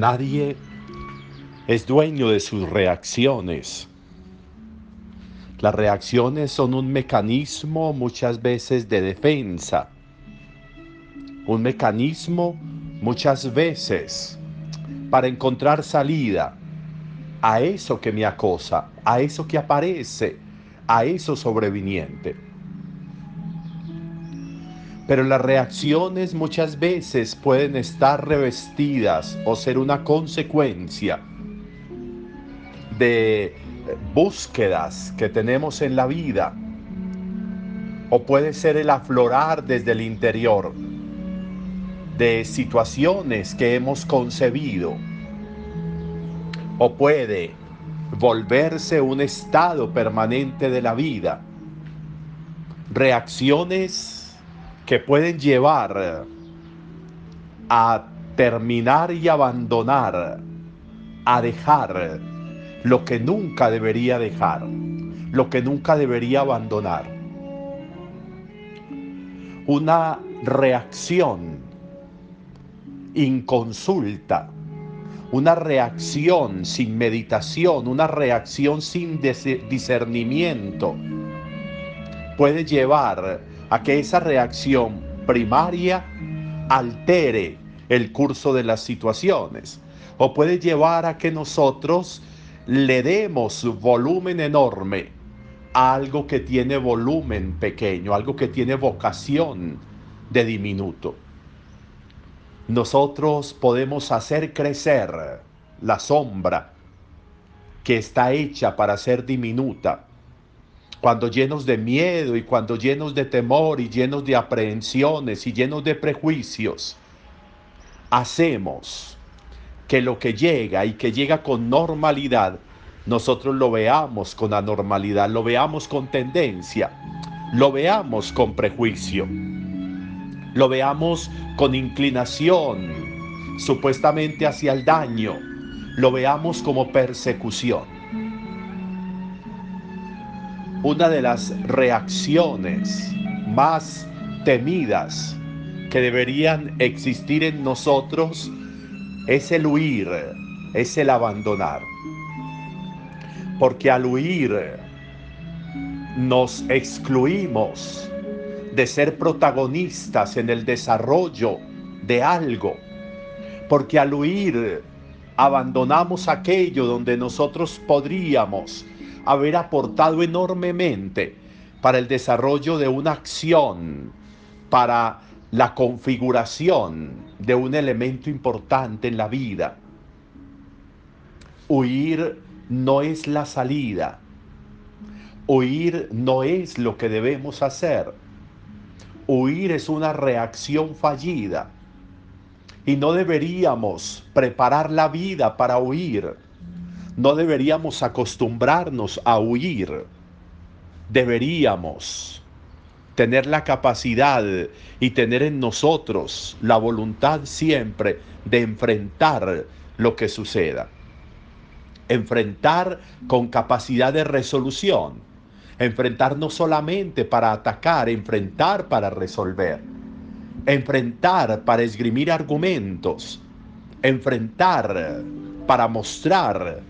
Nadie es dueño de sus reacciones. Las reacciones son un mecanismo muchas veces de defensa. Un mecanismo muchas veces para encontrar salida a eso que me acosa, a eso que aparece, a eso sobreviniente. Pero las reacciones muchas veces pueden estar revestidas o ser una consecuencia de búsquedas que tenemos en la vida. O puede ser el aflorar desde el interior de situaciones que hemos concebido. O puede volverse un estado permanente de la vida. Reacciones que pueden llevar a terminar y abandonar, a dejar lo que nunca debería dejar, lo que nunca debería abandonar. Una reacción inconsulta, una reacción sin meditación, una reacción sin discernimiento, puede llevar a que esa reacción primaria altere el curso de las situaciones o puede llevar a que nosotros le demos volumen enorme a algo que tiene volumen pequeño, algo que tiene vocación de diminuto. Nosotros podemos hacer crecer la sombra que está hecha para ser diminuta cuando llenos de miedo y cuando llenos de temor y llenos de aprehensiones y llenos de prejuicios, hacemos que lo que llega y que llega con normalidad, nosotros lo veamos con anormalidad, lo veamos con tendencia, lo veamos con prejuicio, lo veamos con inclinación supuestamente hacia el daño, lo veamos como persecución una de las reacciones más temidas que deberían existir en nosotros es el huir, es el abandonar. Porque al huir nos excluimos de ser protagonistas en el desarrollo de algo. Porque al huir abandonamos aquello donde nosotros podríamos haber aportado enormemente para el desarrollo de una acción, para la configuración de un elemento importante en la vida. Huir no es la salida. Huir no es lo que debemos hacer. Huir es una reacción fallida. Y no deberíamos preparar la vida para huir no deberíamos acostumbrarnos a huir. Deberíamos tener la capacidad y tener en nosotros la voluntad siempre de enfrentar lo que suceda. Enfrentar con capacidad de resolución. Enfrentar no solamente para atacar, enfrentar para resolver. Enfrentar para esgrimir argumentos. Enfrentar para mostrar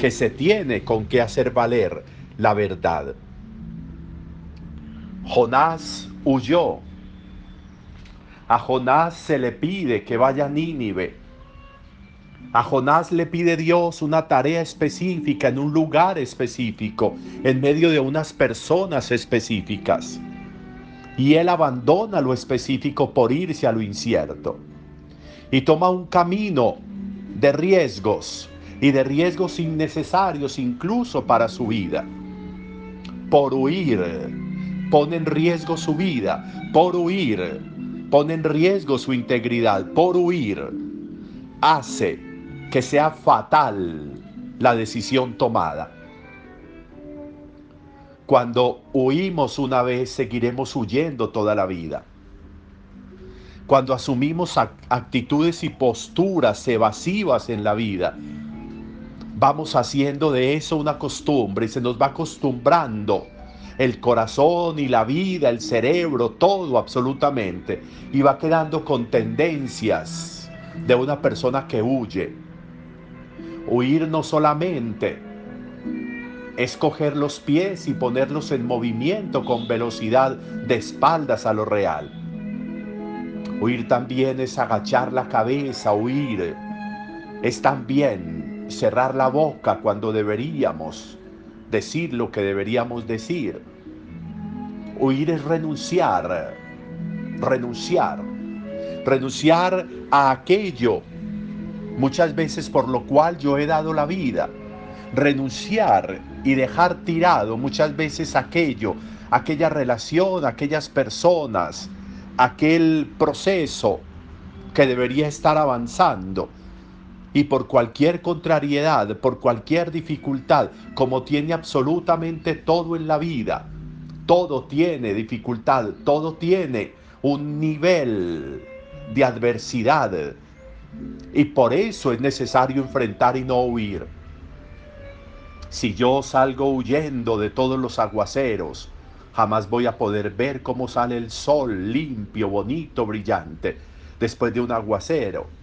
que se tiene con qué hacer valer la verdad. Jonás huyó. A Jonás se le pide que vaya a Nínive. A Jonás le pide Dios una tarea específica en un lugar específico, en medio de unas personas específicas. Y él abandona lo específico por irse a lo incierto. Y toma un camino de riesgos, y de riesgos innecesarios incluso para su vida. Por huir, pone en riesgo su vida. Por huir, pone en riesgo su integridad por huir, hace que sea fatal la decisión tomada. Cuando huimos una vez, seguiremos huyendo toda la vida. Cuando asumimos actitudes y posturas evasivas en la vida, vamos haciendo de eso una costumbre y se nos va acostumbrando el corazón y la vida, el cerebro, todo absolutamente, y va quedando con tendencias de una persona que huye. Huir no solamente es coger los pies y ponerlos en movimiento con velocidad de espaldas a lo real. Huir también es agachar la cabeza, huir es también cerrar la boca cuando deberíamos decir lo que deberíamos decir. Huir es renunciar, renunciar, renunciar a aquello muchas veces por lo cual yo he dado la vida. Renunciar y dejar tirado muchas veces aquello, aquella relación, aquellas personas, aquel proceso que debería estar avanzando y por cualquier contrariedad, por cualquier dificultad, como tiene absolutamente todo en la vida, todo tiene dificultad, todo tiene un nivel de adversidad. Y por eso es necesario enfrentar y no huir. Si yo salgo huyendo de todos los aguaceros, jamás voy a poder ver cómo sale el sol limpio, bonito, brillante, después de un aguacero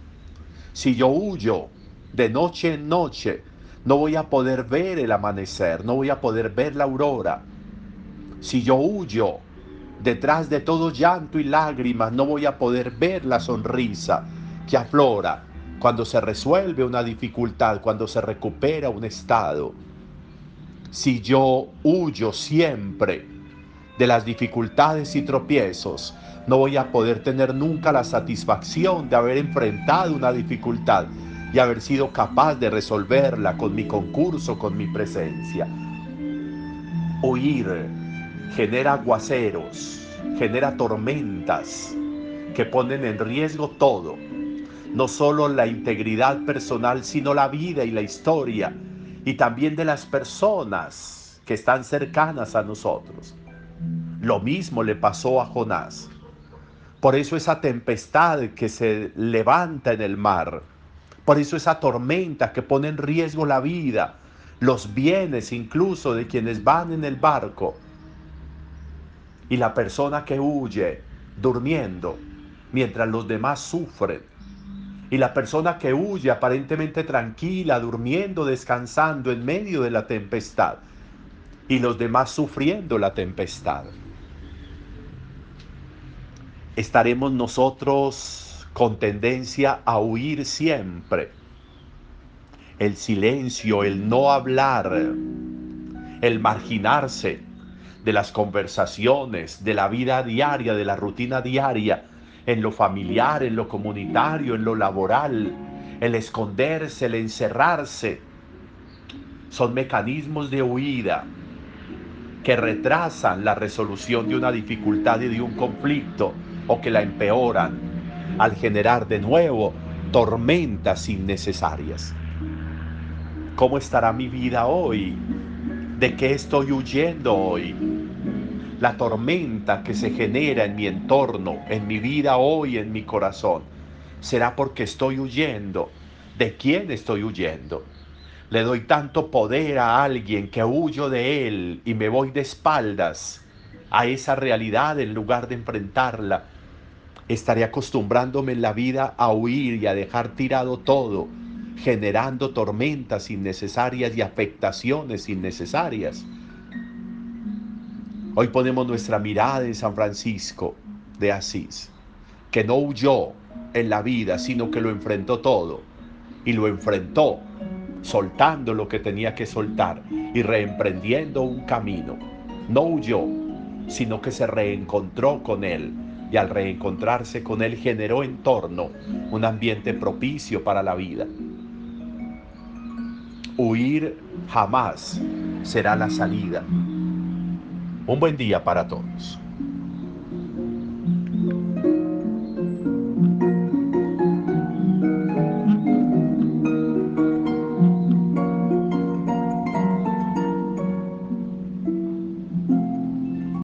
si yo huyo de noche en noche, no voy a poder ver el amanecer, no voy a poder ver la aurora. Si yo huyo detrás de todo llanto y lágrimas, no voy a poder ver la sonrisa que aflora cuando se resuelve una dificultad, cuando se recupera un estado. Si yo huyo siempre de las dificultades y tropiezos, no voy a poder tener nunca la satisfacción de haber enfrentado una dificultad y haber sido capaz de resolverla con mi concurso, con mi presencia. Huir genera aguaceros, genera tormentas que ponen en riesgo todo, no solo la integridad personal, sino la vida y la historia, y también de las personas que están cercanas a nosotros. Lo mismo le pasó a Jonás. Por eso esa tempestad que se levanta en el mar, por eso esa tormenta que pone en riesgo la vida, los bienes incluso de quienes van en el barco. Y la persona que huye durmiendo mientras los demás sufren. Y la persona que huye aparentemente tranquila, durmiendo, descansando en medio de la tempestad. Y los demás sufriendo la tempestad estaremos nosotros con tendencia a huir siempre. El silencio, el no hablar, el marginarse de las conversaciones, de la vida diaria, de la rutina diaria, en lo familiar, en lo comunitario, en lo laboral, el esconderse, el encerrarse, son mecanismos de huida que retrasan la resolución de una dificultad y de un conflicto o que la empeoran al generar de nuevo tormentas innecesarias. ¿Cómo estará mi vida hoy? ¿De qué estoy huyendo hoy? La tormenta que se genera en mi entorno, en mi vida hoy, en mi corazón, será porque estoy huyendo. ¿De quién estoy huyendo? Le doy tanto poder a alguien que huyo de él y me voy de espaldas a esa realidad en lugar de enfrentarla estaré acostumbrándome en la vida a huir y a dejar tirado todo, generando tormentas innecesarias y afectaciones innecesarias. Hoy ponemos nuestra mirada en San Francisco de Asís, que no huyó en la vida, sino que lo enfrentó todo. Y lo enfrentó soltando lo que tenía que soltar y reemprendiendo un camino. No huyó, sino que se reencontró con él y al reencontrarse con Él generó en torno un ambiente propicio para la vida. Huir jamás será la salida. Un buen día para todos.